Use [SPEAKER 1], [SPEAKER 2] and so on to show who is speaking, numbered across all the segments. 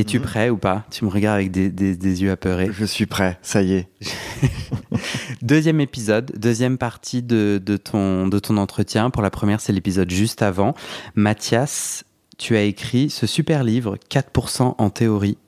[SPEAKER 1] es-tu
[SPEAKER 2] Mhm.
[SPEAKER 1] prêt ou pas? Tu me regardes avec des, des- des yeux apeurés.
[SPEAKER 2] Je suis prêt, ça y est.
[SPEAKER 1] Deuxième épisode, deuxième partie de, de ton, de ton entretien. Pour la première, c'est l'épisode juste avant. Mathias, tu as écrit ce super livre, 4% en théorie,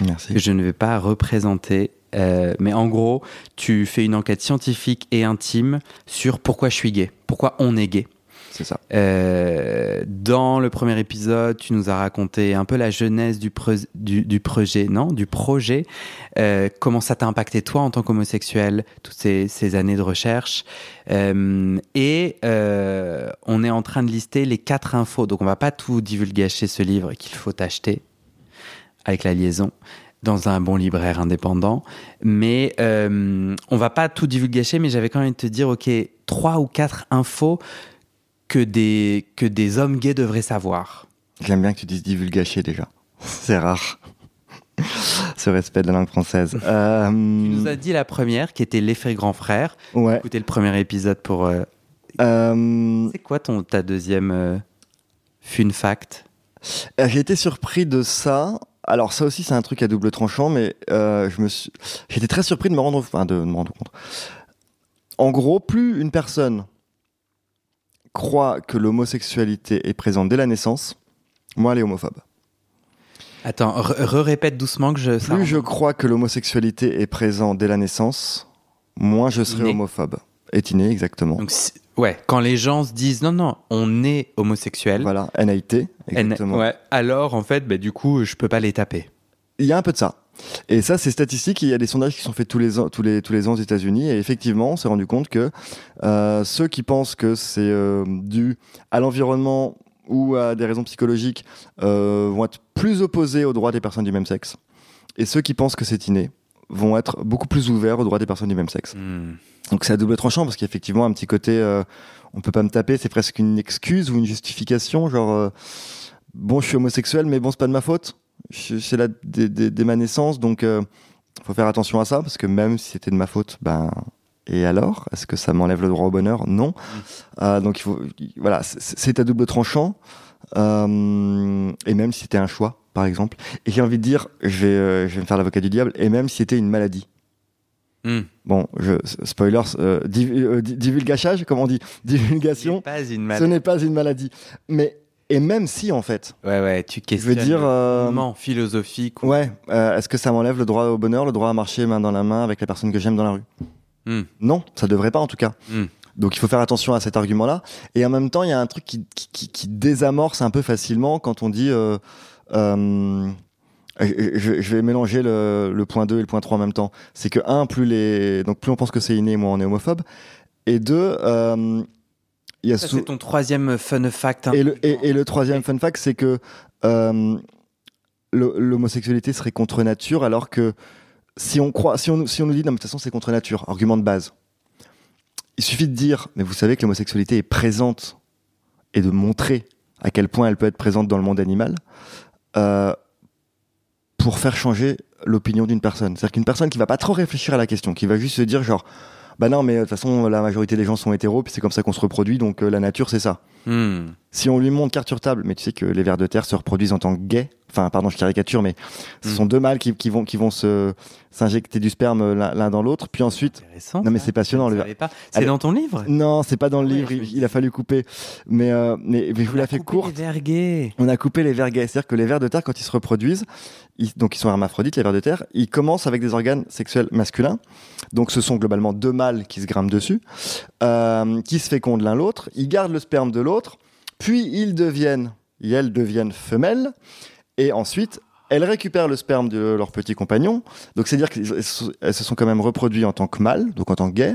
[SPEAKER 2] Merci.
[SPEAKER 1] que je ne vais pas représenter. Euh, mais en gros, tu fais une enquête scientifique et intime sur pourquoi je suis gay, pourquoi on est gay.
[SPEAKER 2] C'est ça.
[SPEAKER 1] Euh, dans le premier épisode, tu nous as raconté un peu la jeunesse du, du, projet, non Du projet. Euh, comment ça t'a impacté toi en tant qu'homosexuel, toutes ces, années de recherche? Euh, et on est en train de lister les quatre infos. Donc on va pas tout divulgacher ce livre qu'il faut acheter avec la liaison dans un bon libraire indépendant. Mais euh, on va pas tout divulgacher, mais j'avais quand même envie de te dire, ok, trois ou quatre infos que des, que des hommes gays devraient savoir.
[SPEAKER 2] J'aime bien que tu dises divulgacher déjà. C'est rare. Ce respect de la langue française. Euh,
[SPEAKER 1] Tu nous as dit la première, qui était l'effet grand frère.
[SPEAKER 2] Ouais.
[SPEAKER 1] Écoutez le premier épisode pour... euh,
[SPEAKER 2] Euh,
[SPEAKER 1] C'est quoi ton, ta deuxième euh, fun fact?
[SPEAKER 2] J'ai été surpris de ça. Alors ça aussi c'est un truc à double tranchant, mais je me suis... j'étais très surpris de me rendre, enfin, de me rendre compte. En gros, plus une personne croit que l'homosexualité est présente dès la naissance, moins elle est homophobe.
[SPEAKER 1] Attends, re-répète doucement que je... ça
[SPEAKER 2] Plus je crois que l'homosexualité est présente dès la naissance, moins je serai homophobe. Est inné, exactement.
[SPEAKER 1] Donc, si- ouais, quand les gens se disent non, non, on est homosexuel,
[SPEAKER 2] Voilà, NAIT,
[SPEAKER 1] N-
[SPEAKER 2] exactement.
[SPEAKER 1] ouais, alors en fait, bah, du coup, je peux pas les taper.
[SPEAKER 2] Il y a un peu de ça. Et ça, c'est statistique. Il y a des sondages qui sont faits tous les ans, tous les, tous les ans aux États-Unis. Et effectivement, on s'est rendu compte que euh, ceux qui pensent que c'est euh, dû à l'environnement ou à des raisons psychologiques euh, vont être plus opposés aux droits des personnes du même sexe. Et ceux qui pensent que c'est inné vont être beaucoup plus ouverts aux droits des personnes du même sexe.
[SPEAKER 1] Hmm.
[SPEAKER 2] Donc c'est à double tranchant parce qu'effectivement un petit côté on peut pas me taper, c'est presque une excuse ou une justification, genre bon je suis homosexuel mais bon c'est pas de ma faute, c'est là dès, dès- dès ma naissance donc euh, faut faire attention à ça parce que même si c'était de ma faute, ben et alors? Est-ce que ça m'enlève le droit au bonheur? Non. Euh, donc il faut voilà c'est- à double tranchant. Euh, et même si c'était un choix par exemple. Et j'ai envie de dire je vais euh, je vais me faire l'avocat du diable et même si c'était une maladie.
[SPEAKER 1] Hmm.
[SPEAKER 2] Bon, je, spoilers, div- divulgachage, on dit. Divulgation,
[SPEAKER 1] C'est pas une
[SPEAKER 2] ce n'est pas une maladie. Mais, et même si, en fait,
[SPEAKER 1] Ouais, ouais, tu
[SPEAKER 2] je
[SPEAKER 1] questionnes
[SPEAKER 2] veux dire, euh,
[SPEAKER 1] philosophique. ou-
[SPEAKER 2] ouais, euh, est-ce que ça m'enlève le droit au bonheur, le droit à marcher main dans la main avec la personne que j'aime dans la rue?
[SPEAKER 1] Hmm.
[SPEAKER 2] Non, ça devrait pas en tout cas.
[SPEAKER 1] Hmm.
[SPEAKER 2] Donc il faut faire attention à cet argument-là. Et en même temps, il y a un truc qui, qui, qui- qui désamorce un peu facilement quand on dit... euh, euh, je, je- je vais mélanger le, le point 2 et le point 3 en même temps. C'est que, un, plus, les, donc plus on pense que c'est inné, moins on est homophobe. Et deux, y a
[SPEAKER 1] Ça,
[SPEAKER 2] sou-
[SPEAKER 1] c'est ton troisième fun fact. hein.
[SPEAKER 2] et, le, et, et le troisième fun fact, c'est que euh, l'homosexualité serait contre nature, alors que si on croit, si on, si on nous dit non, mais de toute façon c'est contre nature, argument de base. Il suffit de dire, mais vous savez que l'homosexualité est présente et de montrer à quel point elle peut être présente dans le monde animal euh, pour faire changer l'opinion d'une personne. C'est-à-dire qu'une personne qui va pas trop réfléchir à la question, qui va juste se dire genre, bah non, mais de toute façon la majorité des gens sont hétéros, puis c'est comme ça qu'on se reproduit, donc euh, la nature c'est ça.
[SPEAKER 1] Hmm.
[SPEAKER 2] Si on lui montre carte sur table, mais tu sais que les vers de terre se reproduisent en tant que gays, enfin pardon je caricature, mais ce
[SPEAKER 1] Mm.
[SPEAKER 2] sont deux mâles qui, qui vont, qui vont se s'injecter du sperme l'un dans l'autre, puis ensuite...
[SPEAKER 1] Intéressant.
[SPEAKER 2] Non mais c'est passionnant. Le...
[SPEAKER 1] C'est dans ton livre?
[SPEAKER 2] Non, c'est pas dans le
[SPEAKER 1] Ouais,
[SPEAKER 2] livre, il, a fallu couper. Mais, euh, mais, mais je vous la fais
[SPEAKER 1] les
[SPEAKER 2] courte.
[SPEAKER 1] gays.
[SPEAKER 2] On a coupé les vers gays, c'est-à-dire que les vers de terre, quand ils se reproduisent, ils- donc ils sont hermaphrodites, les vers de terre, ils commencent avec des organes sexuels masculins. Donc ce sont globalement deux mâles qui se grimpent dessus, euh, qui se fécondent l'un l'autre. Ils gardent le sperme de l'autre, puis ils deviennent, et elles deviennent femelles, et ensuite elles récupèrent le sperme de leur petit compagnon. Donc c'est-à-dire qu'elles se sont quand même reproduits en tant que mâles, donc en tant que gays.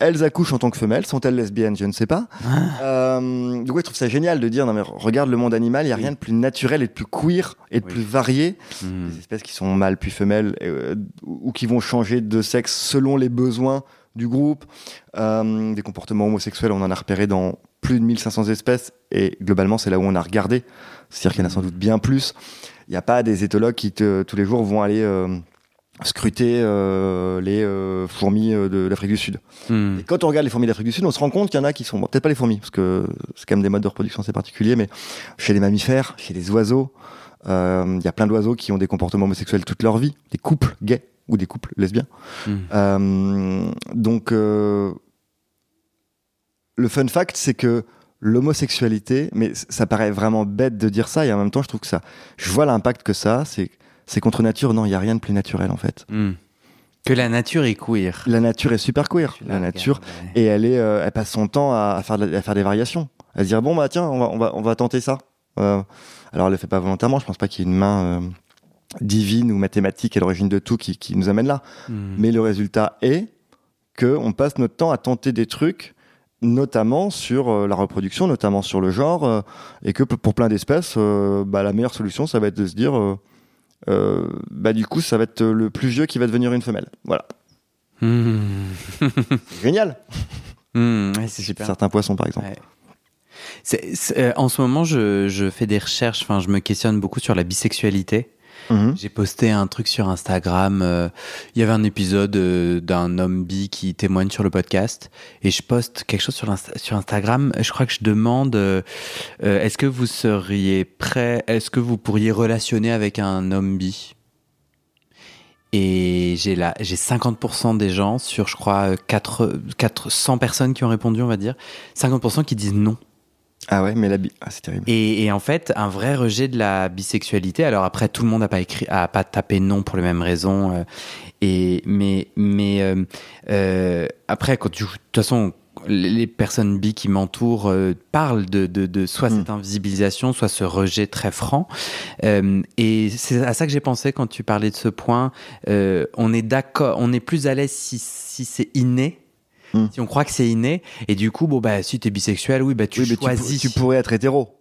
[SPEAKER 2] elles accouchent en tant que femelles. Sont-elles lesbiennes? Je ne sais pas.
[SPEAKER 1] Ah.
[SPEAKER 2] Euh, donc, ouais, je trouve ça génial de dire non, mais regarde le monde animal, il n'y a
[SPEAKER 1] Oui.
[SPEAKER 2] rien de plus naturel et de plus queer et de
[SPEAKER 1] Oui.
[SPEAKER 2] plus varié.
[SPEAKER 1] Hmm.
[SPEAKER 2] Des espèces qui sont mâles puis femelles euh, ou qui vont changer de sexe selon les besoins du groupe. Euh, des comportements homosexuels, on en a repéré dans plus de 1500 espèces et globalement, c'est là où on a regardé. C'est-à-dire qu'il y en a sans doute bien plus. Il n'y a pas des éthologues qui te- tous les jours vont aller euh, scruter euh, les euh, fourmis euh, de l'Afrique du Sud.
[SPEAKER 1] Hmm.
[SPEAKER 2] Et quand on regarde les fourmis d'Afrique du Sud, on se rend compte qu'il y en a qui sont, bon, peut-être pas les fourmis, parce que c'est quand même des modes de reproduction assez particuliers, mais chez les mammifères, chez les oiseaux, euh, il y a plein d'oiseaux qui ont des comportements homosexuels toute leur vie, des couples gays ou des couples lesbiens.
[SPEAKER 1] Hmm.
[SPEAKER 2] Donc, euh, le fun fact, c'est que l'homosexualité, mais ça paraît vraiment bête de dire ça, et en même temps, je trouve que ça, je vois l'impact que ça c'est, c'est contre nature. Non, il y a rien de plus naturel en fait.
[SPEAKER 1] Hmm. Que la nature est queer.
[SPEAKER 2] La nature est super queer. La nature,
[SPEAKER 1] ouais.
[SPEAKER 2] et elle est, euh, elle passe son temps à, à faire, de à faire des variations, à se dire bon bah tiens, on va, on va, on va tenter ça. Euh, alors elle le fait pas volontairement. Je pense pas qu'il y ait une main euh, divine ou mathématique à l'origine de tout qui, qui nous amène là.
[SPEAKER 1] Hmm.
[SPEAKER 2] Mais le résultat est que on passe notre temps à tenter des trucs, notamment sur euh, la reproduction, notamment sur le genre, euh, et que pour plein d'espèces, euh, bah, la meilleure solution, ça va être de se dire, bah du coup, ça va être le plus vieux qui va devenir une femelle. Voilà,
[SPEAKER 1] Hmm.
[SPEAKER 2] Génial.
[SPEAKER 1] Hmm. Ouais, c'est super.
[SPEAKER 2] Certains poissons, par exemple.
[SPEAKER 1] Ouais. En ce moment, je, je fais des recherches, enfin, je me questionne beaucoup sur la bisexualité.
[SPEAKER 2] Mhm.
[SPEAKER 1] J'ai posté un truc sur Instagram. euh, Il y avait un épisode euh, d'un homme bi qui témoigne sur le podcast. Et je poste quelque chose sur, Instagram. Je crois que je demande euh, est-ce que vous seriez prêt Est-ce que vous pourriez relationner avec un homme bi? Et j'ai j'ai 50% des gens sur, je crois, 4, 400 personnes qui ont répondu, on va dire. 50% qui disent non.
[SPEAKER 2] Ah ouais, mais la bi... ah, c'est terrible.
[SPEAKER 1] Et, et en fait, un vrai rejet de la bisexualité. Alors après, tout le monde n'a pas écrit, a pas tapé non pour les mêmes raisons. euh, et mais mais euh, euh, après, quand tu, de toute façon, les personnes bi qui m'entourent parlent de, de, de soit cette invisibilisation, soit ce rejet très franc. Et c'est à ça que j'ai pensé quand tu parlais de ce point. On est d'accord, on est plus à l'aise si, si c'est inné.
[SPEAKER 2] Mm.
[SPEAKER 1] Si on croit que c'est inné, et du coup, bon bah si t'es bisexuel, oui bah tu
[SPEAKER 2] Oui, mais tu, pour-
[SPEAKER 1] choisis.
[SPEAKER 2] tu pourrais être hétéro.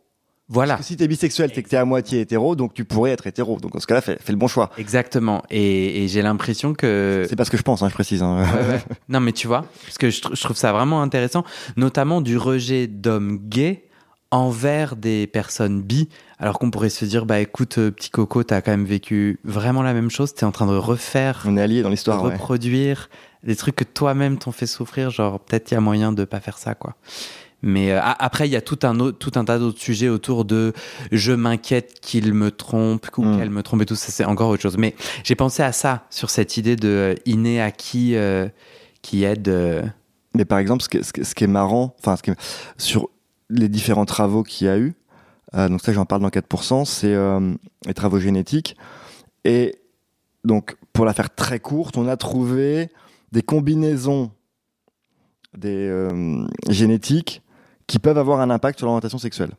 [SPEAKER 1] Voilà.
[SPEAKER 2] Parce que si t'es bisexuel, c'est que t'es à moitié hétéro, donc tu pourrais être hétéro. Donc dans ce cas-là, fais, fais le bon choix.
[SPEAKER 1] Exactement. Et, et j'ai l'impression que.
[SPEAKER 2] C'est pas ce que je pense, hein, je précise. hein.
[SPEAKER 1] Ouais, ouais. Non, mais tu vois, parce que je, tr- je trouve ça vraiment intéressant, notamment du rejet d'hommes gays envers des personnes bi, alors qu'on pourrait se dire, bah écoute, euh, petit coco, t'as quand même vécu vraiment la même chose, t'es en train de refaire,
[SPEAKER 2] On est alliés dans l'histoire.
[SPEAKER 1] reproduire des trucs que toi-même t'ont fait souffrir, genre peut-être il y a moyen de pas faire ça, quoi. Mais euh, après, il y a tout un, autre, tout un tas d'autres sujets autour de je m'inquiète qu'il me trompe ou
[SPEAKER 2] Mm.
[SPEAKER 1] qu'elle me trompe et tout ça, c'est encore autre chose. Mais j'ai pensé à ça, sur cette idée de euh, inné acquis euh, qui aide. euh,
[SPEAKER 2] Mais par exemple, ce qui est, ce qui est- ce qui est marrant, enfin, ce qui est- sur les différents travaux qu'il y a eu, donc ça j'en parle dans 4%, c'est les travaux génétiques. Et donc, pour la faire très courte, on a trouvé des combinaisons des euh, génétiques qui peuvent avoir un impact sur l'orientation sexuelle.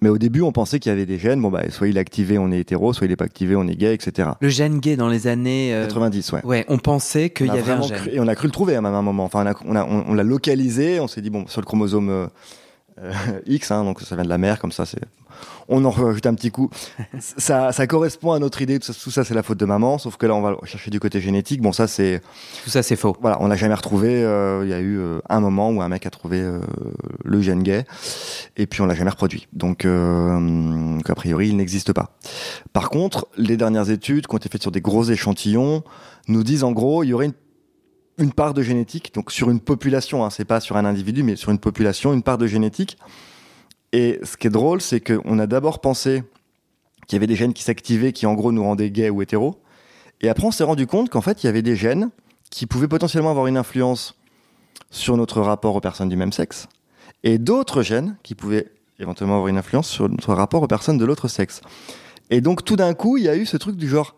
[SPEAKER 2] Mais au début, on pensait qu'il y avait des gènes, bon bah, soit il est activé, on est hétéro, soit il n'est pas activé, on est gay, etc.
[SPEAKER 1] Le gène gay dans les années. euh,
[SPEAKER 2] 90, ouais.
[SPEAKER 1] Ouais, on pensait qu'il y avait un gène.
[SPEAKER 2] cru- et on a cru le trouver hein, à un moment. Enfin, on a- on a- on- on l'a localisé. On s'est dit bon sur le chromosome euh, X, hein, donc ça vient de la mère, comme ça c'est. On en rajoute un petit coup. ça, ça correspond à notre idée. Tout ça, tout ça, c'est la faute de maman. Sauf que là, on va chercher du côté génétique. Bon, ça c'est
[SPEAKER 1] Tout ça, c'est faux.
[SPEAKER 2] voilà, on n'a jamais retrouvé. euh, Il y a eu euh, un moment où un mec a trouvé euh, le gène gay, et puis on l'a jamais reproduit. Donc, euh, a priori, il n'existe pas. Par contre, les dernières études qui ont été faites sur des gros échantillons nous disent en gros, il y aurait une, une part de génétique, donc sur une population, hein, c'est pas sur un individu, mais sur une population, une part de génétique. Et ce qui est drôle, c'est qu'on a d'abord pensé qu'il y avait des gènes qui s'activaient, qui en gros nous rendaient gays ou hétéros. Et après, on s'est rendu compte qu'en fait, il y avait des gènes qui pouvaient potentiellement avoir une influence sur notre rapport aux personnes du même sexe, et d'autres gènes qui pouvaient éventuellement avoir une influence sur notre rapport aux personnes de l'autre sexe. Et donc tout d'un coup, il y a eu ce truc du genre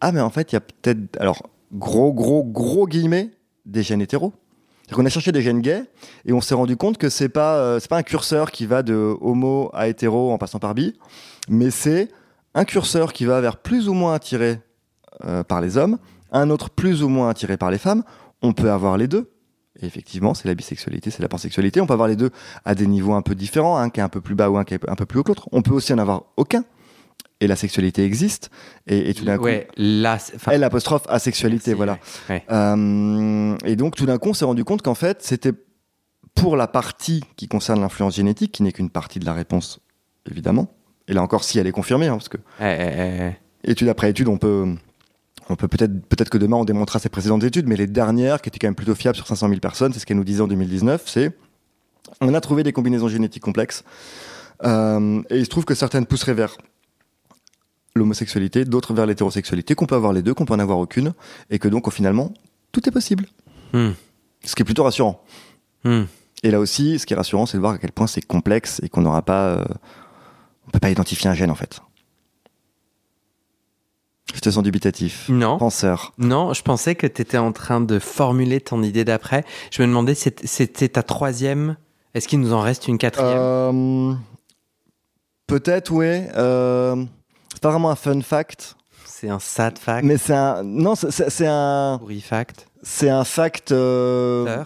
[SPEAKER 2] ah mais en fait, il y a peut-être alors gros gros gros guillemets des gènes hétéros. Qu'on a cherché des gènes gays et on s'est rendu compte que c'est pas euh, pas un curseur qui va de homo à hétéro en passant par bi, mais c'est un curseur qui va vers plus ou moins attiré euh, par les hommes, un autre plus ou moins attiré par les femmes. On peut avoir les deux. Et effectivement, c'est la bisexualité, c'est la pansexualité. On peut avoir les deux à des niveaux un peu différents, un qui est un peu plus bas ou un qui est un peu plus haut que l'autre. On peut aussi en avoir aucun. Et la sexualité existe. Et, et tout d'un
[SPEAKER 1] ouais,
[SPEAKER 2] coup,
[SPEAKER 1] enfin,
[SPEAKER 2] elle apostrophe asexualité, voilà.
[SPEAKER 1] ouais.
[SPEAKER 2] Euh, et donc, tout d'un coup, on s'est rendu compte qu'en fait, c'était pour la partie qui concerne l'influence génétique, qui n'est qu'une partie de la réponse, évidemment. Et là encore, si elle est confirmée, hein, parce que
[SPEAKER 1] ouais.
[SPEAKER 2] étude après étude, on peut, on peut peut-être, peut-être que demain on démontrera ces précédentes études, mais les dernières, qui étaient quand même plutôt fiables sur 500 000 personnes, c'est ce qu'elle nous disait en 2019, c'est on a trouvé des combinaisons génétiques complexes, euh, et il se trouve que certaines pousseraient vers l'homosexualité, d'autres vers l'hétérosexualité, qu'on peut avoir les deux, qu'on peut en avoir aucune, et que donc, finalement, tout est possible.
[SPEAKER 1] Hmm.
[SPEAKER 2] Ce qui est plutôt rassurant.
[SPEAKER 1] Hmm.
[SPEAKER 2] Et là aussi, ce qui est rassurant, c'est de voir à quel point c'est complexe et qu'on n'aura pas, euh, on peut pas identifier un gène en fait. Je te sens dubitatif.
[SPEAKER 1] Non.
[SPEAKER 2] Penseur.
[SPEAKER 1] Non, je pensais que tu étais en train de formuler ton idée d'après. Je me demandais, c'était ta troisième? Est-ce qu'il nous en reste une quatrième?
[SPEAKER 2] Euh, Peut-être, oui. Euh, c'est pas vraiment un fun fact,
[SPEAKER 1] C'est un sad fact,
[SPEAKER 2] mais c'est un. Non, c'est- un.
[SPEAKER 1] pourri fact,
[SPEAKER 2] C'est un fact. euh.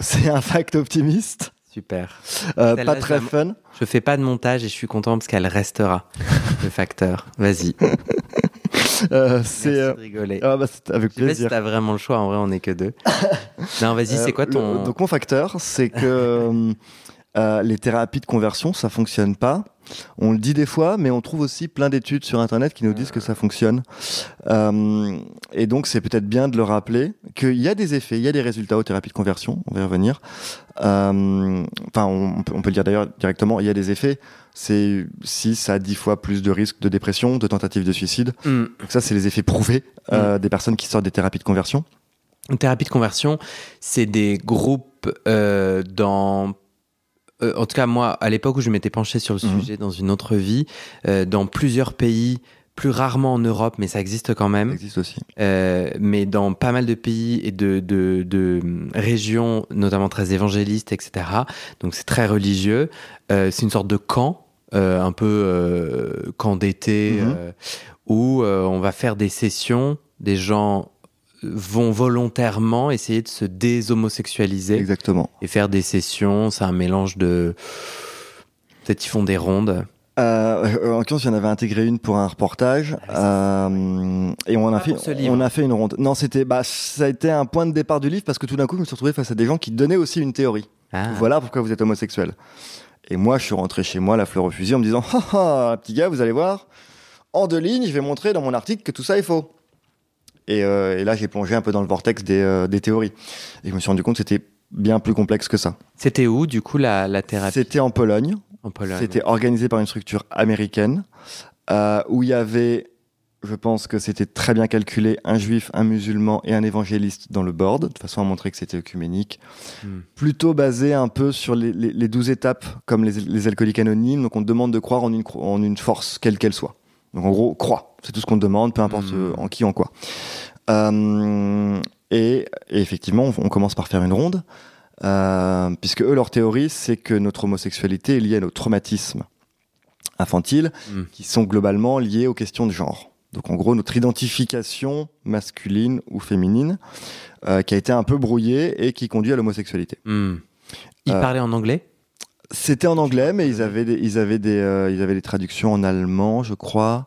[SPEAKER 2] C'est un fact optimiste.
[SPEAKER 1] Super.
[SPEAKER 2] euh, pas très fun.
[SPEAKER 1] Je fais pas de montage et je suis content parce qu'elle restera, le facteur. Vas-y.
[SPEAKER 2] Euh, c'est. euh,
[SPEAKER 1] rigoler.
[SPEAKER 2] ah bah, c'est avec
[SPEAKER 1] sais pas si
[SPEAKER 2] plaisir.
[SPEAKER 1] t'as vraiment le choix, en vrai on est que deux. non, vas-y, c'est quoi
[SPEAKER 2] le-
[SPEAKER 1] ton...
[SPEAKER 2] donc mon facteur, c'est que euh, les thérapies de conversion, ça fonctionne pas. On le dit des fois, mais on trouve aussi plein d'études sur Internet qui nous disent que ça fonctionne. Euh, et donc c'est peut-être bien de le rappeler qu'il y a des effets, il y a des résultats aux thérapies de conversion. On va y revenir. Euh, Enfin, on, peut- on peut le dire d'ailleurs directement. Il y a des effets. C'est 6 à 10 fois plus de risques de dépression, de tentatives de suicide.
[SPEAKER 1] Hmm.
[SPEAKER 2] Donc ça, c'est les effets prouvés euh, des personnes qui sortent des thérapies de conversion.
[SPEAKER 1] Une thérapie de conversion, c'est des groupes dans. Euh, en tout cas, moi, à l'époque où je m'étais penché sur le
[SPEAKER 2] Mhm.
[SPEAKER 1] sujet dans une autre vie, euh, dans plusieurs pays, plus rarement en Europe, mais ça existe quand
[SPEAKER 2] Ça
[SPEAKER 1] même,
[SPEAKER 2] existe aussi.
[SPEAKER 1] euh, mais dans pas mal de pays et de, de, de, hum, régions, notamment très évangélistes, etc. Donc c'est très religieux. C'est une sorte de camp, un peu camp d'été,
[SPEAKER 2] Mhm.
[SPEAKER 1] où on va faire des sessions, des gens vont volontairement essayer de se déshomosexualiser
[SPEAKER 2] Exactement.
[SPEAKER 1] et faire des sessions. C'est un mélange de. Peut-être ils font des rondes.
[SPEAKER 2] Euh, en l'occurrence, j'en avais intégré une pour un reportage euh, et on a
[SPEAKER 1] Pas
[SPEAKER 2] fait on a fait une ronde. Non, c'était bah ça a été un point de départ du livre parce que tout d'un coup, je me suis retrouvé face à des gens qui donnaient aussi une théorie.
[SPEAKER 1] Ah.
[SPEAKER 2] Voilà pourquoi vous êtes homosexuel. Et moi, je suis rentré chez moi, la fleur au fusil, en me disant ah, ah, petit gars, vous allez voir, en deux lignes, je vais montrer dans mon article que tout ça est faux. Et, euh, et là, j'ai plongé un peu dans le vortex des, euh, des théories. Et je me suis rendu compte que c'était bien plus complexe que ça.
[SPEAKER 1] C'était où, du coup, la, la thérapie?
[SPEAKER 2] C'était en Pologne.
[SPEAKER 1] en Pologne
[SPEAKER 2] C'était organisé par une structure américaine euh, où il y avait, je pense que c'était très bien calculé, un juif, un musulman et un évangéliste dans le board, de façon à montrer que c'était œcuménique.
[SPEAKER 1] Hmm.
[SPEAKER 2] Plutôt basé un peu sur les, les, les 12 étapes comme les, les alcooliques anonymes. Donc on te demande de croire en une, cro- en une force, quelle qu'elle soit. Donc en gros, crois. C'est tout ce qu'on te demande, peu importe
[SPEAKER 1] Hmm.
[SPEAKER 2] euh, en qui, en quoi. Euh, et, et effectivement, on, on commence par faire une ronde. Euh, puisque eux, leur théorie, c'est que notre homosexualité est liée à nos traumatismes infantiles,
[SPEAKER 1] Mm.
[SPEAKER 2] qui sont globalement liés aux questions de genre. Donc en gros, notre identification masculine ou féminine, euh, qui a été un peu brouillée et qui conduit à l'homosexualité.
[SPEAKER 1] Hmm. Ils parlaient en anglais?
[SPEAKER 2] C'était en anglais, mais ils avaient des, ils avaient des, euh, ils avaient des traductions en allemand, je crois,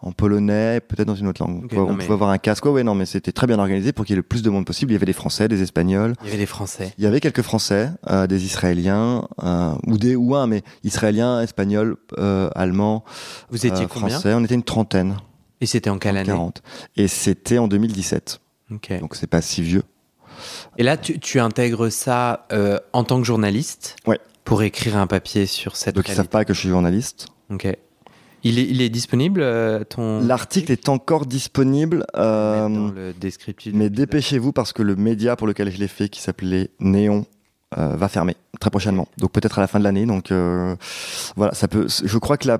[SPEAKER 2] en polonais, peut-être dans une autre langue. On pouvait
[SPEAKER 1] mais-
[SPEAKER 2] avoir un casque. Ouais, ouais, non, mais c'était très bien organisé pour qu'il y ait le plus de monde possible. Il y avait des Français, des Espagnols.
[SPEAKER 1] Il y avait des Français.
[SPEAKER 2] Il y avait quelques Français, euh, des Israéliens, euh, ou des ou un, mais Israéliens, Espagnols, Allemands,
[SPEAKER 1] Vous étiez
[SPEAKER 2] euh,
[SPEAKER 1] combien
[SPEAKER 2] Français. On était une trentaine,
[SPEAKER 1] Et c'était en quelle année
[SPEAKER 2] 40. Et c'était en 2017,
[SPEAKER 1] Ok.
[SPEAKER 2] donc c'est pas si vieux.
[SPEAKER 1] Et là, tu, tu intègres ça euh, en tant que journaliste
[SPEAKER 2] Ouais.
[SPEAKER 1] Pour écrire un papier sur cette
[SPEAKER 2] Donc ils savent pas que je suis journaliste.
[SPEAKER 1] Ok. Il est, il est disponible, euh, ton...
[SPEAKER 2] L'article est encore disponible, euh,
[SPEAKER 1] dans le descriptif. de
[SPEAKER 2] mais dépêchez-vous parce que le média pour lequel je l'ai fait, qui s'appelait Néon, euh, va fermer très prochainement. Donc peut-être à la fin de l'année. Donc euh, voilà, ça peut. Je crois que la.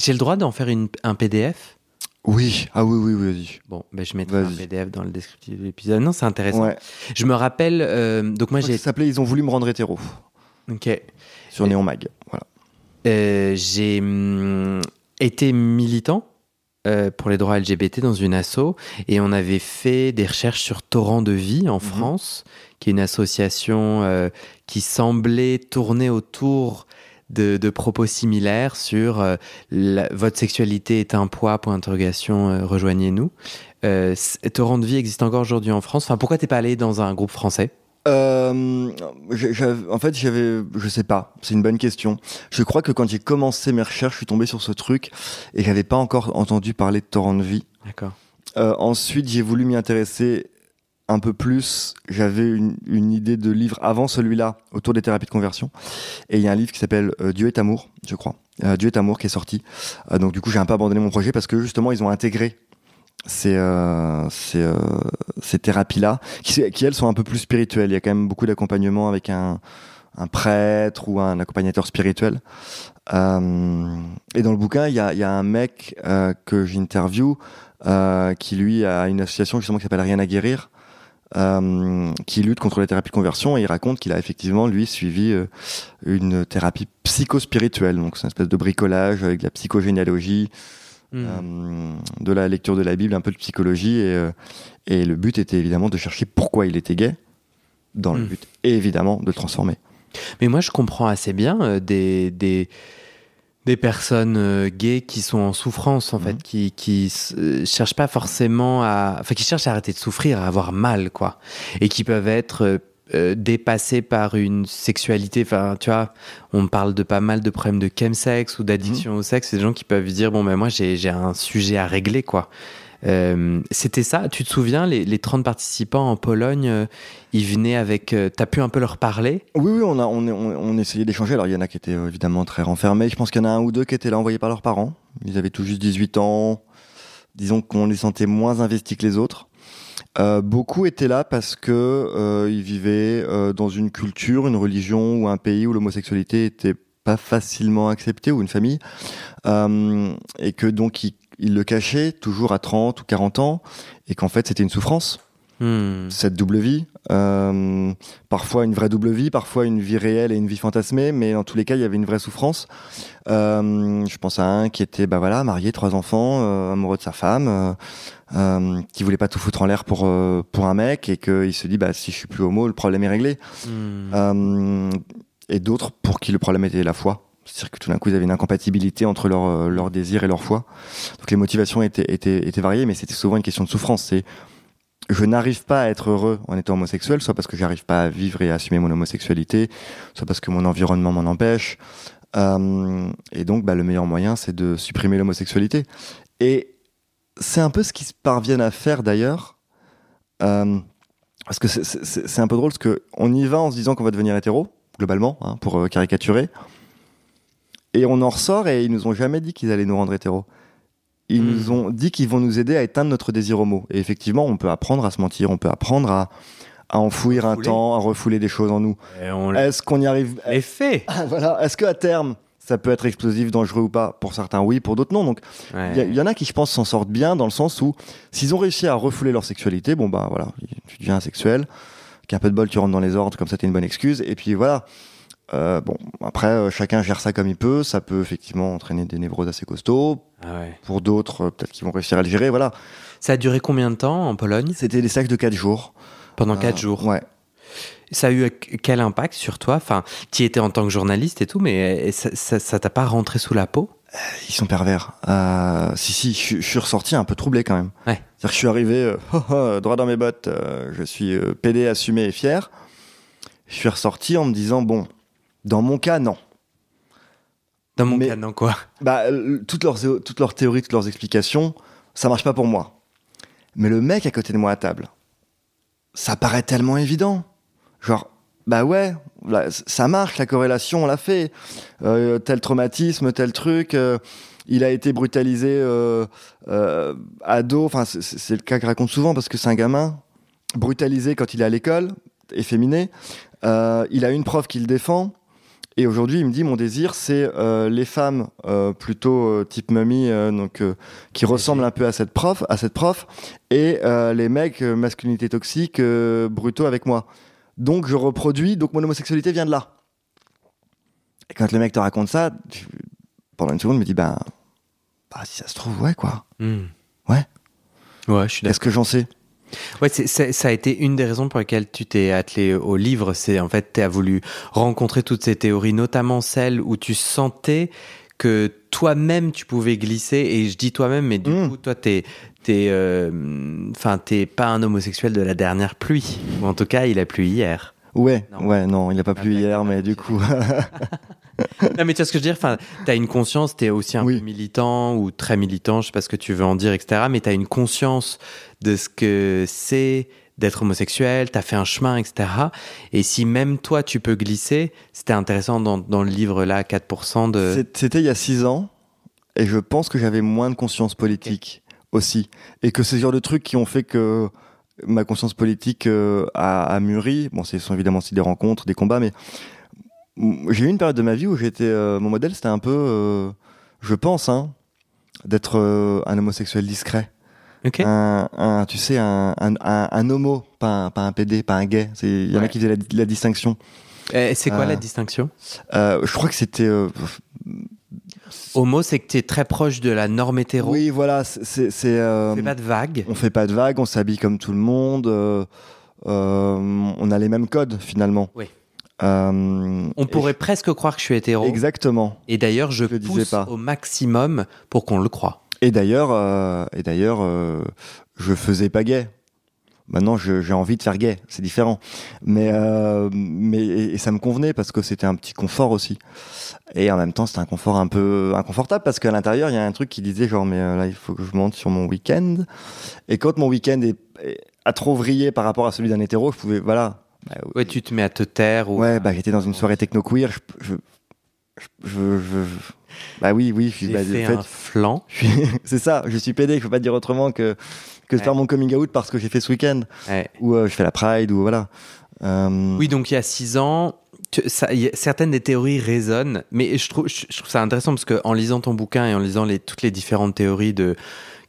[SPEAKER 1] J'ai le droit d'en faire une- un PDF
[SPEAKER 2] Oui, ah oui, oui, oui, vas-y.
[SPEAKER 1] Bon, ben je mettrai un. PDF dans le descriptif de l'épisode. Non, c'est intéressant.
[SPEAKER 2] Ouais.
[SPEAKER 1] Je me rappelle, euh, donc moi j'ai...
[SPEAKER 2] ça s'appelait Ils ont voulu me rendre hétéro
[SPEAKER 1] Ok.
[SPEAKER 2] sur Néon Mag. Voilà.
[SPEAKER 1] Euh, j'ai hum, été militant euh, pour les droits LGBT dans une asso et on avait fait des recherches sur Torrent de vie en France qui est une association euh, qui semblait tourner autour de, de propos similaires sur la- votre sexualité est un poids, point d'interrogation, rejoignez-nous. Torrent de vie existe encore aujourd'hui en France. Enfin, pourquoi t'es pas allé dans un groupe français?
[SPEAKER 2] Euh, en fait, j'avais, je sais pas, c'est une bonne question. Je crois que quand j'ai commencé mes recherches, je suis tombé sur ce truc et j'avais pas encore entendu parler de torrent de vie.
[SPEAKER 1] D'accord.
[SPEAKER 2] Euh, ensuite, j'ai voulu m'y intéresser un peu plus. J'avais une, une idée de livre avant celui-là, autour des thérapies de conversion. Et il y a un livre qui s'appelle euh, Dieu est amour, je crois. Euh, Dieu est amour qui est sorti. Euh, donc du coup, j'ai un peu abandonné mon projet parce que justement, ils ont intégré ces, euh, euh, ces thérapies-là, qui, elles sont un peu plus spirituelles. Il y a quand même beaucoup d'accompagnement avec un, prêtre ou un accompagnateur spirituel. Euh, et dans le bouquin, il y a, un mec que j'interview euh, qui lui a une association justement qui s'appelle Rien à guérir, qui lutte contre les thérapies de conversion et il raconte qu'il a effectivement lui suivi une thérapie psychospirituelle, donc c'est une espèce de bricolage avec de la psychogénéalogie,
[SPEAKER 1] Hmm.
[SPEAKER 2] euh, de la lecture de la Bible, un peu de psychologie et, euh, et le but était évidemment de chercher pourquoi il était gay, dans le
[SPEAKER 1] Mm.
[SPEAKER 2] but évidemment de le transformer.
[SPEAKER 1] Mais moi, je comprends assez bien euh, des, des, des personnes gays qui sont en souffrance, en
[SPEAKER 2] Mhm.
[SPEAKER 1] fait, qui, qui cherchent pas forcément à. Enfin, qui cherchent à arrêter de souffrir, à avoir mal, quoi. Et qui peuvent être. Euh, dépassés par une sexualité, enfin tu vois, on parle de pas mal de problèmes de chemsex ou d'addiction au sexe, c'est des gens qui peuvent dire bon ben moi j'ai un sujet à régler quoi. Euh, C'était ça, tu te souviens, les, les 30 participants en Pologne, euh, ils venaient avec, euh, t'as pu un peu leur parler?
[SPEAKER 2] Oui, oui, on, a, on, on, on essayait d'échanger. Alors, il y en a qui étaient évidemment très renfermés. Je pense qu'il y en a un ou deux qui étaient là envoyés par leurs parents. Ils avaient tout juste 18 ans. Disons qu'on les sentait moins investis que les autres. Euh, beaucoup étaient là parce que euh, ils vivaient euh, dans une culture, une religion ou un pays où l'homosexualité était pas facilement acceptée ou une famille euh, et que donc ils, ils le cachaient toujours à 30 ou 40 ans et qu'en fait c'était une souffrance
[SPEAKER 1] Hmm.
[SPEAKER 2] cette double vie. Euh, parfois une vraie double vie, parfois une vie réelle et une vie fantasmée, mais dans tous les cas, il y avait une vraie souffrance. Euh, je pense à un qui était bah voilà, marié, trois enfants, euh, amoureux de sa femme, qui voulait pas tout foutre en l'air pour, pour un mec et qu'il se dit bah, si je suis plus homo, le problème est réglé.
[SPEAKER 1] Hmm.
[SPEAKER 2] Et d'autres pour qui le problème était la foi. C'est-à-dire que tout d'un coup, ils avaient une incompatibilité entre leur, leur désir et leur foi. Donc les motivations étaient, étaient, étaient variées, mais c'était souvent une question de souffrance. C'est je n'arrive pas à être heureux en étant homosexuel, soit parce que j'arrive pas à vivre et à assumer mon homosexualité, soit parce que mon environnement m'en empêche. Euh, et donc, bah, le meilleur moyen, c'est de supprimer l'homosexualité. Et c'est un peu ce qu'ils parviennent à faire d'ailleurs. Euh, parce que c'est- un peu drôle, parce qu'on y va en se disant qu'on va devenir hétéro, globalement, hein, pour euh, caricaturer. Et on en ressort et ils nous ont jamais dit qu'ils allaient nous rendre hétéros. Ils
[SPEAKER 1] Mm.
[SPEAKER 2] nous ont dit qu'ils vont nous aider à éteindre notre désir homo. Et effectivement, on peut apprendre à se mentir, on peut apprendre à, à enfouir un temps, à refouler des choses en nous. Est-ce qu'on y arrive
[SPEAKER 1] les fait.
[SPEAKER 2] Voilà. Est-ce qu'à terme, ça peut être explosif, dangereux ou pas Pour certains, oui. Pour d'autres, non. Donc,
[SPEAKER 1] Ouais.
[SPEAKER 2] y, il y en a qui, je pense, s'en sortent bien dans le sens où, s'ils ont réussi à refouler leur sexualité, bon, bah voilà, tu deviens asexuel, qu'un peu de bol, tu rentres dans les ordres, comme ça, t'es une bonne excuse. Et puis voilà. Euh, bon, après, euh, chacun gère ça comme il peut. Ça peut effectivement entraîner des névroses assez costauds.
[SPEAKER 1] Ah ouais.
[SPEAKER 2] Pour d'autres, euh, peut-être qu'ils vont réussir à le gérer. Voilà.
[SPEAKER 1] Ça a duré combien de temps en Pologne?
[SPEAKER 2] C'était des sacs de 4 jours.
[SPEAKER 1] Pendant
[SPEAKER 2] Euh,
[SPEAKER 1] 4 jours.
[SPEAKER 2] Ouais.
[SPEAKER 1] Ça a eu quel impact sur toi? Enfin, tu étais en tant que journaliste et tout, mais ça t'a pas rentré sous la peau?
[SPEAKER 2] Ils sont pervers. Euh, si, si, je, suis- je suis ressorti un peu troublé quand même.
[SPEAKER 1] Ouais.
[SPEAKER 2] C'est-à-dire que je suis arrivé euh, oh, oh, droit dans mes bottes, euh, je suis euh, pédé, assumé et fier. Je suis ressorti en me disant, bon, dans mon cas, non.
[SPEAKER 1] Dans mon
[SPEAKER 2] Mais-
[SPEAKER 1] cas, non quoi
[SPEAKER 2] Bah, euh, toutes, leurs, toutes leurs théories, toutes leurs explications, ça marche pas pour moi. Mais le mec à côté de moi à table, ça paraît tellement évident. Genre, bah ouais, ça marche, la corrélation, on l'a fait. Euh, tel traumatisme, tel truc. euh, il a été brutalisé euh, ado. Enfin, c'est- le cas que raconte souvent parce que c'est un gamin brutalisé quand il est à l'école, efféminé. Il a une prof qui le défend. Et aujourd'hui, il me dit mon désir, c'est euh, les femmes euh, plutôt euh, type mamie, donc qui ressemblent un peu à cette prof, à cette prof, et les mecs masculinité toxique, brutaux avec moi. Donc je reproduis, donc mon homosexualité vient de là. Et quand le mec te raconte ça, tu- pendant une seconde, il me dit ben, bah si ça se trouve, ouais quoi.
[SPEAKER 1] Hmm.
[SPEAKER 2] Ouais.
[SPEAKER 1] Ouais, je suis d'accord.
[SPEAKER 2] Qu'est-ce que j'en sais?
[SPEAKER 1] Ouais, ça a été une des raisons pour lesquelles tu t'es attelé au livre. C'est en fait, tu as voulu rencontrer toutes ces théories, notamment celles où tu sentais que toi-même tu pouvais glisser. Et je dis toi-même, mais du
[SPEAKER 2] Mm.
[SPEAKER 1] coup, toi, t'es, t'es, euh, enfin, t'es pas un homosexuel de la dernière pluie. Ou en tout cas, il a plu hier.
[SPEAKER 2] Ouais,
[SPEAKER 1] Non.
[SPEAKER 2] ouais, non, il a pas plu hier, mais du coup,
[SPEAKER 1] non, mais tu vois ce que je veux dire? Enfin, t'as une conscience, t'es aussi un
[SPEAKER 2] Oui.
[SPEAKER 1] peu militant ou très militant, je sais pas ce que tu veux en dire, etc. Mais t'as une conscience de ce que c'est d'être homosexuel, t'as fait un chemin, etc. Et si même toi, tu peux glisser, c'était intéressant dans, dans le livre là, 4% de...
[SPEAKER 2] C'était il y a six ans, et je pense que j'avais moins de conscience politique aussi. Et que c'est ce genre de trucs qui ont fait que ma conscience politique euh, a, a mûri. Bon, ce sont évidemment aussi des rencontres, des combats, mais j'ai eu une période de ma vie où j'étais. euh, mon modèle, c'était un peu. euh, je pense, hein, d'être euh, un homosexuel discret.
[SPEAKER 1] Ok.
[SPEAKER 2] Un, un- tu sais, un, un, un- un homo, pas un, pas un PD, pas un gay. Il y en a
[SPEAKER 1] Ouais.
[SPEAKER 2] qui faisaient la, la distinction.
[SPEAKER 1] C'est quoi la distinction?
[SPEAKER 2] je crois que c'était.
[SPEAKER 1] Homo, c'est que t'es très proche de la norme hétéro.
[SPEAKER 2] oui, voilà, c'est.
[SPEAKER 1] Fais pas de vagues.
[SPEAKER 2] on fait pas de vagues, on s'habille comme tout le monde, on a les mêmes codes finalement.
[SPEAKER 1] Oui.
[SPEAKER 2] Euh,
[SPEAKER 1] On pourrait presque croire que je suis hétéro.
[SPEAKER 2] Exactement.
[SPEAKER 1] Et d'ailleurs, je,
[SPEAKER 2] Je le
[SPEAKER 1] pousse
[SPEAKER 2] pas.
[SPEAKER 1] au maximum pour qu'on le croie.
[SPEAKER 2] Et d'ailleurs, euh, et d'ailleurs, euh, je faisais pas gay. Maintenant, j'ai envie de faire gay, c'est différent. Mais, euh, mais et, et ça me convenait parce que c'était un petit confort aussi. Et en même temps, c'était un confort un peu inconfortable parce qu'à l'intérieur, il y a un truc qui disait genre, mais euh, là, il faut que je monte sur mon week-end. Et quand mon week-end est, est- a trop vrillé par rapport à celui d'un hétéro, je pouvais, voilà. Bah,
[SPEAKER 1] Ouais, tu te mets à te taire. Ou...
[SPEAKER 2] Ouais, bah j'étais dans une soirée techno-queer. Je, je, je, bah oui, oui. Je suis,
[SPEAKER 1] J'ai
[SPEAKER 2] bah,
[SPEAKER 1] fait un flanc.
[SPEAKER 2] c'est ça. Je suis pédé. Je peux pas dire autrement que que
[SPEAKER 1] Ouais.
[SPEAKER 2] faire mon coming out parce que j'ai fait ce week-end
[SPEAKER 1] Ouais.
[SPEAKER 2] ou euh, je fais la Pride ou voilà. Euh,
[SPEAKER 1] Oui, donc il y a six ans, tu- ça- il y a- certaines des théories résonnent, mais je trouve, je, je trouve ça intéressant parce qu'en lisant ton bouquin et en lisant les, toutes les différentes théories de,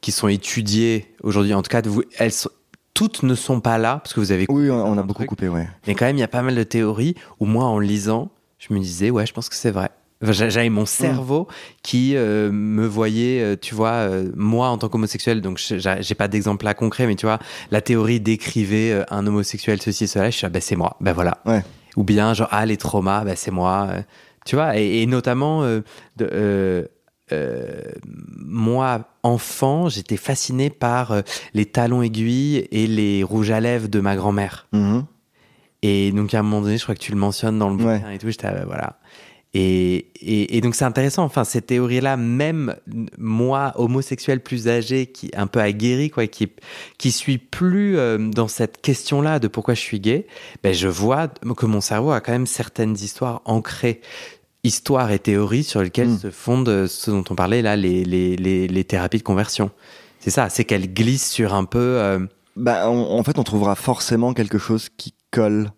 [SPEAKER 1] qui sont étudiées aujourd'hui, en tout cas, vous, elles sont- toutes ne sont pas là parce que vous avez
[SPEAKER 2] Oui, on, on a beaucoup coupé, ouais.
[SPEAKER 1] Mais quand même, il y a pas mal de théories où moi, en lisant, je me disais, ouais, je pense que c'est vrai. Enfin, J'avais mon cerveau qui euh, me voyait, euh, tu vois, euh, moi en tant qu'homosexuel, donc je- j'ai pas d'exemple là concret, mais tu vois, la théorie décrivait un homosexuel ceci et cela, je suis ah, ben c'est moi, ben voilà.
[SPEAKER 2] Ouais.
[SPEAKER 1] Ou bien genre ah les traumas, ben c'est moi, tu vois, et, et notamment de, euh, moi enfant, j'étais fasciné par euh, les talons aiguilles et les rouges à lèvres de ma grand-mère.
[SPEAKER 2] Mhm.
[SPEAKER 1] Et donc, à un moment donné, je crois que tu le mentionnes dans le bouquin
[SPEAKER 2] Ouais.
[SPEAKER 1] et tout, j'étais, ah, bah, voilà. Et, et, et donc, c'est intéressant. Enfin, cette théorie-là, même moi, homosexuel plus âgé, qui un peu aguerri, quoi, qui, qui suis plus euh, dans cette question-là de pourquoi je suis gay, ben, je vois que mon cerveau a quand même certaines histoires ancrées. Histoires et théories sur lesquelles
[SPEAKER 2] Mm.
[SPEAKER 1] se fondent ce dont on parlait là, les, les, les, les thérapies de conversion. C'est ça, c'est qu'elles glissent sur un peu. euh,
[SPEAKER 2] Bah, on- en fait, on trouvera forcément quelque chose qui colle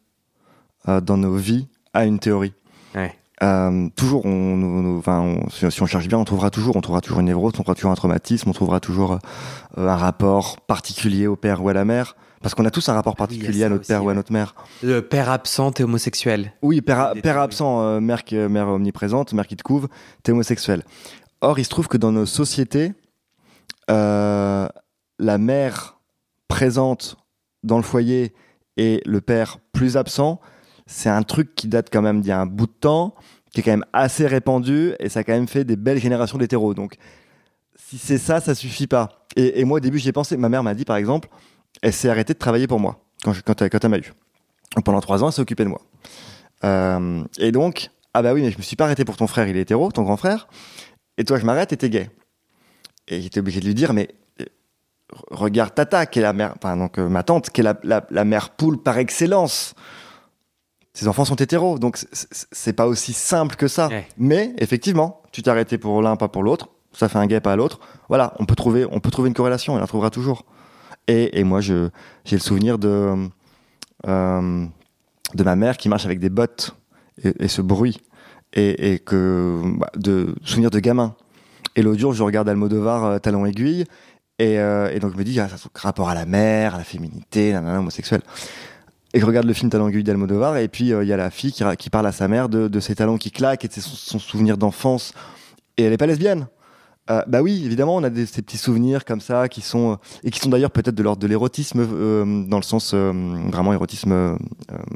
[SPEAKER 2] euh, dans nos vies à une théorie.
[SPEAKER 1] ouais.
[SPEAKER 2] Euh, toujours, on, on- on- si, si on cherche bien, on trouvera toujours, on trouvera toujours une névrose, on trouvera toujours un traumatisme, on trouvera toujours euh, un rapport particulier au père ou à la mère, parce qu'on a tous un rapport
[SPEAKER 1] Ah oui,
[SPEAKER 2] particulier à notre
[SPEAKER 1] aussi,
[SPEAKER 2] père ou à notre mère.
[SPEAKER 1] Le père absent et homosexuel.
[SPEAKER 2] Oui, père, absent, euh, mère, qui- mère omniprésente, mère qui te couve, t'es homosexuel. Or, il se trouve que dans nos sociétés, euh, la mère présente dans le foyer et le père plus absent, c'est un truc qui date quand même d'il y a un bout de temps, qui est quand même assez répandu, et ça a quand même fait des belles générations d'hétéros. Donc, si c'est ça, ça suffit pas. Et, et moi, au début, j'y ai pensé. Ma mère m'a dit, par exemple, elle s'est arrêtée de travailler pour moi, quand, je- quand, elle, quand elle m'a eu. Donc, pendant trois ans, elle s'est occupée de moi. Euh, et donc, ah bah oui, mais je me suis pas arrêté pour ton frère, il est hétéro, ton grand frère. Et toi, je m'arrête et t'es gay. Et j'étais obligé de lui dire, mais regarde Tata, qui est la mère, enfin donc euh, ma tante, qui est la, la, la mère poule par excellence. Ses enfants sont hétéros, donc c'est- pas aussi simple que ça.
[SPEAKER 1] Ouais.
[SPEAKER 2] Mais effectivement, tu t'es arrêté pour l'un, pas pour l'autre. Ça fait un gay, pas l'autre. Voilà, on peut trouver, on peut trouver une corrélation, on la trouvera toujours. Et, moi, j'ai le souvenir de euh, de ma mère qui marche avec des bottes et, ce bruit et, que bah, de souvenir de gamin. Et l'autre je regarde Almodovar euh, Talon aiguille et, euh, donc je me dis ah, ça a rapport à la mère, à la féminité, nanana, homosexuel. Et je regarde le film Talon aiguille d'Almodovar et puis euh, il y a la fille qui, qui parle à sa mère de, de ses talons qui claquent et de son, son souvenir d'enfance. Et elle est pas lesbienne. Euh, bah oui, évidemment, on a des, ces petits souvenirs comme ça qui sont et qui sont d'ailleurs peut-être de l'ordre de l'érotisme euh, dans le sens euh, vraiment érotisme euh,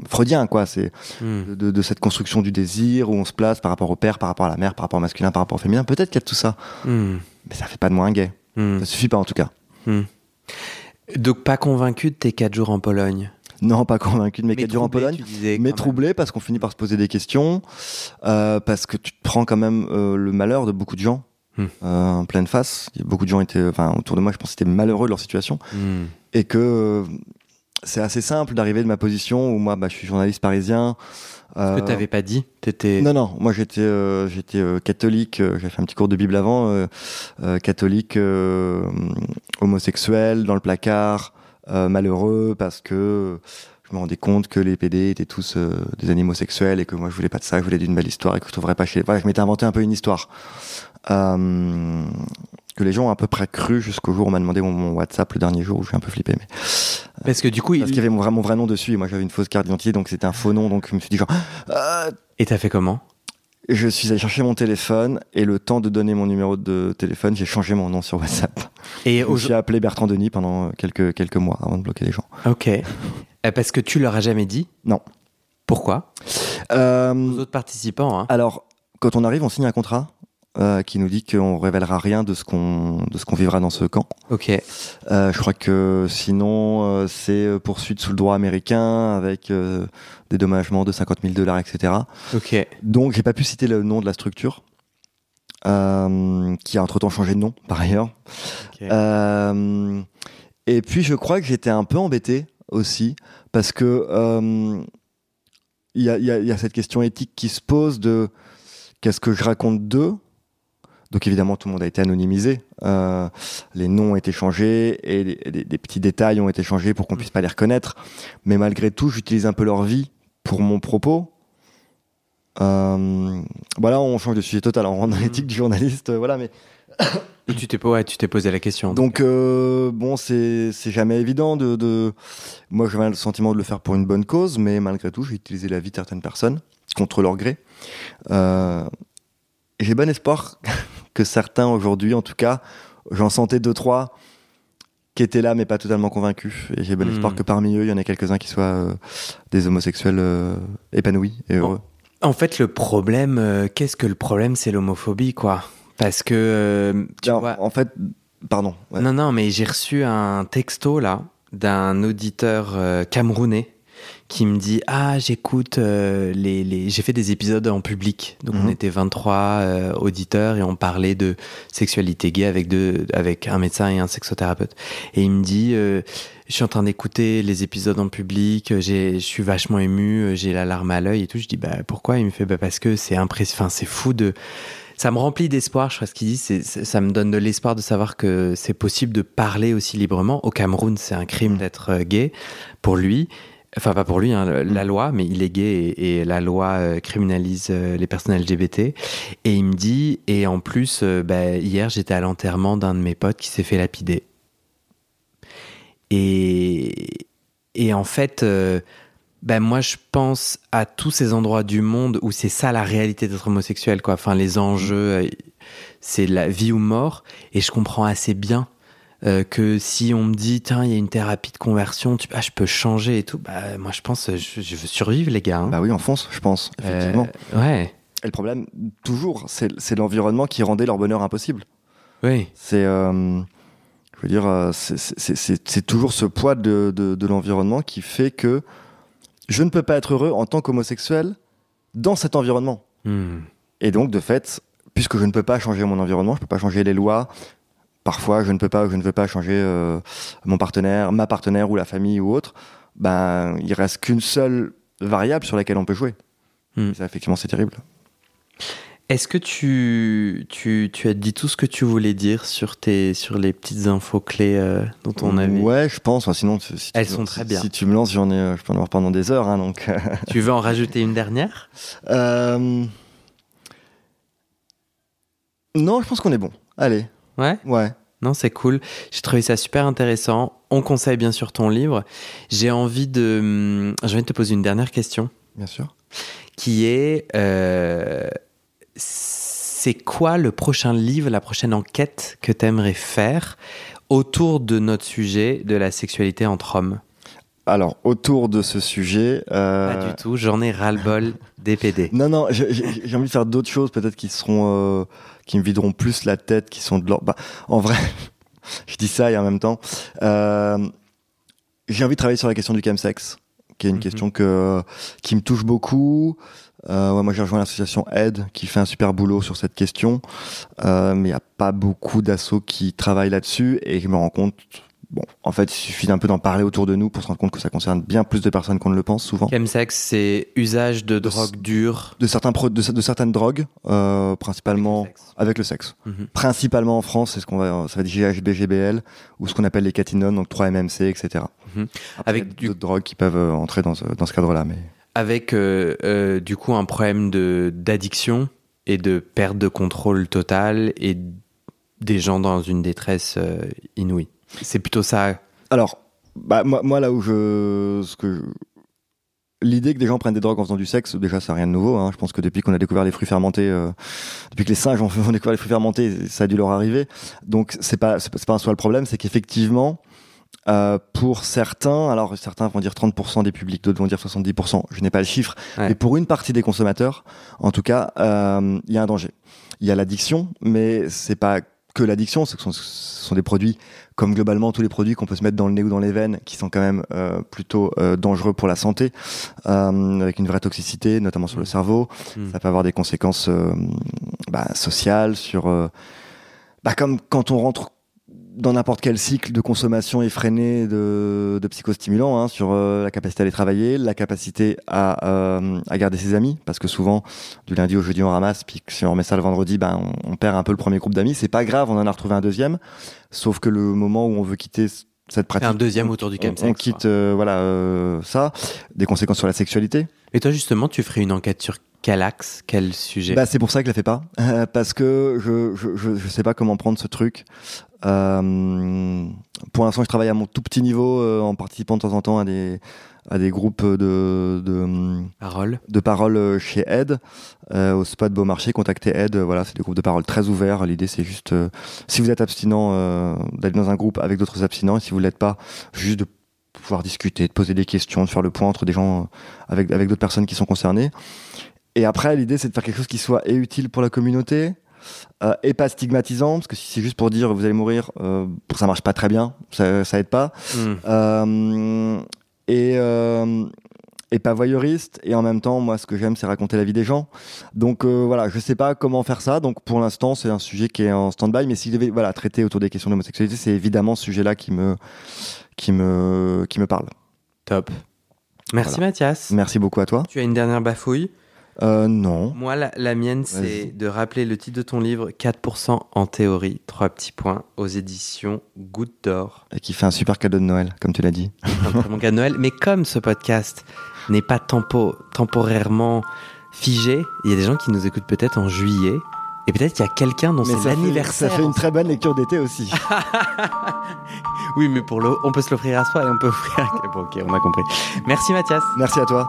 [SPEAKER 2] freudien, quoi. C'est
[SPEAKER 1] Hmm.
[SPEAKER 2] de, de cette construction du désir où on se place par rapport au père, par rapport à la mère, par rapport au masculin, par rapport au féminin. Peut-être qu'il y a tout ça,
[SPEAKER 1] Hmm.
[SPEAKER 2] mais ça fait pas de moi un gay.
[SPEAKER 1] Hmm.
[SPEAKER 2] Ça suffit pas en tout cas.
[SPEAKER 1] Donc pas convaincu de tes quatre jours en Pologne?
[SPEAKER 2] Non, pas convaincu de mes quatre jours en Pologne. Mais
[SPEAKER 1] même.
[SPEAKER 2] troublé parce qu'on finit par se poser des questions, euh, parce que tu te prends quand même euh, le malheur de beaucoup de gens
[SPEAKER 1] Hmm.
[SPEAKER 2] euh, en pleine face. Beaucoup de gens étaient, enfin autour de moi, je pense, étaient malheureux de leur situation
[SPEAKER 1] Hmm.
[SPEAKER 2] et que euh, c'est assez simple d'arriver de ma position où moi, bah, je suis journaliste parisien.
[SPEAKER 1] Ce
[SPEAKER 2] euh,
[SPEAKER 1] que t'avais pas dit, t'étais.
[SPEAKER 2] non, non, moi j'étais euh, j'étais catholique, j'ai fait un petit cours de Bible avant, catholique, homosexuel, dans le placard, malheureux parce que je me rendais compte que les PD étaient tous euh, des animaux sexuels et que moi je voulais pas de ça, je voulais d'une belle histoire et que je trouverais pas chez les... Voilà, je m'étais inventé un peu une histoire. Euh, que les gens ont à peu près cru jusqu'au jour où on m'a demandé mon, mon WhatsApp le dernier jour où je suis un peu flippé. Mais...
[SPEAKER 1] Parce que du coup, il...
[SPEAKER 2] Parce qu'il y avait mon vrai, mon vrai nom dessus et moi j'avais une fausse carte d'identité donc c'était un faux nom donc je me suis dit genre... Ah,
[SPEAKER 1] et t'as fait comment?
[SPEAKER 2] je suis allé chercher mon téléphone et le temps de donner mon numéro de téléphone, j'ai changé mon nom sur WhatsApp.
[SPEAKER 1] Et
[SPEAKER 2] suis appelé Bertrand Denis pendant quelques, quelques mois avant de bloquer les gens.
[SPEAKER 1] Ok. Euh, Parce que tu leur as jamais dit?
[SPEAKER 2] Non.
[SPEAKER 1] Pourquoi?
[SPEAKER 2] Euh,
[SPEAKER 1] Aux autres participants, hein.
[SPEAKER 2] alors, quand on arrive, on signe un contrat? Euh, qui nous dit qu'on révélera rien de ce qu'on de ce qu'on vivra dans ce camp.
[SPEAKER 1] Ok.
[SPEAKER 2] Euh, je crois que sinon, euh, c'est poursuite sous le droit américain avec dédommagement de 50 000 dollars, etc.
[SPEAKER 1] Ok.
[SPEAKER 2] Donc, j'ai pas pu citer le nom de la structure. qui a entre-temps changé de nom, par ailleurs. Et puis je crois que j'étais un peu embêté aussi parce que il y, a, il y a- il y a cette question éthique qui se pose de qu'est-ce que je raconte d'eux. Donc évidemment tout le monde a été anonymisé, Euh, les noms ont été changés et les, les- les petits détails ont été changés pour qu'on puisse pas les reconnaître. Mais malgré tout, j'utilise un peu leur vie pour mon propos. Euh, voilà, on change de sujet total, on rentre dans
[SPEAKER 1] Mhm.
[SPEAKER 2] l'éthique du journaliste, euh, voilà, mais
[SPEAKER 1] tu t'es ouais, tu t'es posé la question.
[SPEAKER 2] donc euh, bon, c'est jamais évident de, de... Moi, j'avais le sentiment de le faire pour une bonne cause, mais malgré tout, j'ai utilisé la vie de certaines personnes contre leur gré. Euh, j'ai bon espoir que certains aujourd'hui, en tout cas, j'en sentais deux trois qui étaient là mais pas totalement convaincus. Et j'ai bon
[SPEAKER 1] Hmm.
[SPEAKER 2] espoir que parmi eux, il y en ait quelques-uns qui soient euh, des homosexuels euh, épanouis et heureux.
[SPEAKER 1] En fait, le problème, euh, qu'est-ce que le problème C'est l'homophobie, quoi? Parce que tu
[SPEAKER 2] Alors,
[SPEAKER 1] vois.
[SPEAKER 2] En fait, pardon. ouais.
[SPEAKER 1] Non, non, mais j'ai reçu un texto là d'un auditeur camerounais qui me dit Ah, j'écoute euh, les, les. J'ai fait des épisodes en public. Donc, on
[SPEAKER 2] Mhm.
[SPEAKER 1] était 23 euh, auditeurs et on parlait de sexualité gay avec, deux, avec un médecin et un sexothérapeute. Et il me dit euh, Je suis en train d'écouter les épisodes en public, euh, j'ai- je suis vachement ému, euh, j'ai la larme à l'œil et tout. Je dis Bah, pourquoi? Il me fait Bah, parce que c'est impressionnant. Enfin, c'est fou de ça me remplit d'espoir. Je crois ce qu'il dit, c'est, c'est- ça me donne de l'espoir de savoir que c'est possible de parler aussi librement. Au Cameroun, c'est un crime
[SPEAKER 2] Mm.
[SPEAKER 1] d'être euh, gay pour lui. Enfin, pas pour lui, hein, la
[SPEAKER 2] Mm.
[SPEAKER 1] loi, mais il est gay et, et la loi euh, criminalise euh, les personnes LGBT. Et il me dit, et en plus, euh, bah, hier, j'étais à l'enterrement d'un de mes potes qui s'est fait lapider. Et, et en fait, euh, ben moi je pense à tous ces endroits du monde où c'est ça la réalité d'être homosexuel quoi. Enfin les enjeux, euh, c'est la vie ou mort. Et je comprends assez bien euh, que si on me dit tiens il y a une thérapie de conversion, tu, ah, je peux changer et tout. Bah moi je pense je, je veux survivre les gars. hein.
[SPEAKER 2] Bah oui, en France, je pense, effectivement.
[SPEAKER 1] Euh, ouais.
[SPEAKER 2] Et le problème, toujours, c'est l'environnement qui rendait leur bonheur impossible.
[SPEAKER 1] Oui.
[SPEAKER 2] C'est, euh, je veux dire, c'est- toujours ce poids de, de, de l'environnement qui fait que je ne peux pas être heureux en tant qu'homosexuel dans cet environnement.
[SPEAKER 1] Hmm.
[SPEAKER 2] Et donc, de fait, puisque je ne peux pas changer mon environnement, je ne peux pas changer les lois, parfois je ne peux pas, je ne veux pas changer euh, mon partenaire, ma partenaire ou la famille ou autre, ben, il reste qu'une seule variable sur laquelle on peut jouer.
[SPEAKER 1] Hmm.
[SPEAKER 2] Et ça, effectivement, c'est terrible.
[SPEAKER 1] Est-ce que tu, tu, tu as dit tout ce que tu voulais dire sur, tes, sur les petites infos clés euh, dont on avait
[SPEAKER 2] Ouais, je pense. Sinon, si si tu
[SPEAKER 1] Elles
[SPEAKER 2] me-
[SPEAKER 1] sont
[SPEAKER 2] si-
[SPEAKER 1] très bien.
[SPEAKER 2] Si tu me lances, j'en ai, euh, je peux en avoir pendant des heures. hein, donc,
[SPEAKER 1] Tu veux en rajouter une dernière?
[SPEAKER 2] Euh, non, je pense qu'on est bon. Allez,
[SPEAKER 1] Ouais?
[SPEAKER 2] Ouais.
[SPEAKER 1] Non, c'est cool. J'ai trouvé ça super intéressant. On conseille bien sûr ton livre. J'ai envie de, hum, j'ai envie de te poser une dernière question,
[SPEAKER 2] Bien sûr.
[SPEAKER 1] qui est, euh, c'est quoi le prochain livre, la prochaine enquête que tu aimerais faire autour de notre sujet de la sexualité entre hommes?
[SPEAKER 2] Alors, autour de ce sujet.
[SPEAKER 1] euh, Pas du tout, j'en ai ras-le-bol des PD.
[SPEAKER 2] Non, non, j'ai j'ai envie de faire d'autres choses, peut-être qui seront. euh, qui me videront plus la tête, qui sont de l'ordre. Bah, en vrai, je dis ça et en même temps. euh, j'ai envie de travailler sur la question du chemsex, qui est une
[SPEAKER 1] Mhm.
[SPEAKER 2] question que, qui me touche beaucoup. Euh, ouais, moi, j'ai rejoint l'association Aide, qui fait un super boulot sur cette question. Euh, mais il n'y a pas beaucoup d'assauts qui travaillent là-dessus. Et je me rends compte, bon, en fait, il suffit d'un peu d'en parler autour de nous pour se rendre compte que ça concerne bien plus de personnes qu'on ne le pense souvent.
[SPEAKER 1] Chemsex, c'est usage de
[SPEAKER 2] De
[SPEAKER 1] drogue dure.
[SPEAKER 2] De, certains pro- de, de certaines drogues, euh, principalement avec le sexe.
[SPEAKER 1] Mhm.
[SPEAKER 2] Principalement en France, c'est ce qu'on va, ça va être GHB, GBL, ou ce qu'on appelle les catinones, donc 3-MMC, etc.
[SPEAKER 1] Mhm.
[SPEAKER 2] Après,
[SPEAKER 1] Avec du-
[SPEAKER 2] d'autres drogues qui peuvent euh, entrer dans ce, dans ce cadre-là, mais
[SPEAKER 1] Avec euh, euh, du coup un problème d'addiction et de perte de contrôle total et des gens dans une détresse inouïe. C'est plutôt ça.
[SPEAKER 2] alors, bah, moi, moi là où je, ce que je- L'idée que des gens prennent des drogues en faisant du sexe, déjà, c'est rien de nouveau. hein. Je pense que depuis qu'on a découvert les fruits fermentés, euh, depuis que les singes ont, ont découvert les fruits fermentés, ça a dû leur arriver. Donc, c'est pas, c'est pas, un soi le problème, c'est qu'effectivement, euh, pour certains, alors certains vont dire 30% des publics, d'autres vont dire 70%, je n'ai pas le chiffre,
[SPEAKER 1] Ouais.
[SPEAKER 2] mais pour une partie des consommateurs, en tout cas, euh, il y a un danger. Il y a l'addiction, mais c'est pas que l'addiction, ce sont, ce sont des produits comme globalement tous les produits qu'on peut se mettre dans le nez ou dans les veines, qui sont quand même euh, plutôt euh, dangereux pour la santé, euh, avec une vraie toxicité, notamment sur le cerveau.
[SPEAKER 1] Mm.
[SPEAKER 2] Ça peut avoir des conséquences bah, sociales, sur, bah, comme quand on rentre dans n'importe quel cycle de consommation effréné de, de psychostimulants, hein, sur euh, la capacité à aller travailler, la capacité à, euh, à garder ses amis, parce que souvent, du lundi au jeudi, on ramasse, puis si on remet ça le vendredi, ben, on, on perd un peu le premier groupe d'amis. C'est pas grave, on en a retrouvé un deuxième, sauf que le moment où on veut quitter cette pratique,
[SPEAKER 1] Un deuxième autour du chemsex.
[SPEAKER 2] on quitte euh, voilà ça, des conséquences sur la sexualité.
[SPEAKER 1] Et toi justement, tu ferais une enquête sur quel axe, quel sujet
[SPEAKER 2] Bah, c'est pour ça que je la fais pas, Euh, parce que je, je, je, je sais pas comment prendre ce truc. Euh, pour l'instant, je travaille à mon tout petit niveau euh, en participant de temps en temps à des, à des groupes de, de,
[SPEAKER 1] Parole.
[SPEAKER 2] de parole chez Aide, au spot Beaumarchais, contactez Aide. Voilà, c'est des groupes de parole très ouverts. L'idée, c'est juste, si vous êtes abstinent, d'aller dans un groupe avec d'autres abstinents, et si vous l'êtes pas, juste de pouvoir discuter, de poser des questions, de faire le point entre des gens avec, avec d'autres personnes qui sont concernées. Et après, l'idée, c'est de faire quelque chose qui soit et utile pour la communauté, euh, et pas stigmatisant, parce que si c'est juste pour dire vous allez mourir, euh, ça marche pas très bien, ça, ça aide pas.
[SPEAKER 1] Mm.
[SPEAKER 2] Euh, et, euh, et pas voyeuriste. Et en même temps, moi, ce que j'aime, c'est raconter la vie des gens. Donc euh, voilà, je sais pas comment faire ça. Donc pour l'instant, c'est un sujet qui est en stand-by. Mais si je devais voilà, traiter autour des questions d'homosexualité, c'est évidemment ce sujet-là qui me, qui, me, qui me parle.
[SPEAKER 1] Top. Merci
[SPEAKER 2] Voilà.
[SPEAKER 1] Mathias.
[SPEAKER 2] Merci beaucoup à toi.
[SPEAKER 1] Tu as une dernière bafouille?
[SPEAKER 2] Euh, non.
[SPEAKER 1] Moi, la, la mienne, c'est de rappeler le titre de ton livre 4% en théorie, trois petits points, aux éditions Goutte d'Or.
[SPEAKER 2] Et qui fait un super cadeau de Noël, comme tu l'as dit.
[SPEAKER 1] un très bon cadeau de Noël. Mais comme ce podcast n'est pas tempo, temporairement figé, il y a des gens qui nous écoutent peut-être en juillet. Et peut-être qu'il y a quelqu'un dont c'est
[SPEAKER 2] ça fait-
[SPEAKER 1] l'anniversaire.
[SPEAKER 2] Ça fait une très bonne lecture d'été aussi.
[SPEAKER 1] Oui, mais pour le, on peut se l'offrir à soi et on peut offrir. à- Bon, ok, on a compris. Merci Mathias.
[SPEAKER 2] Merci à toi.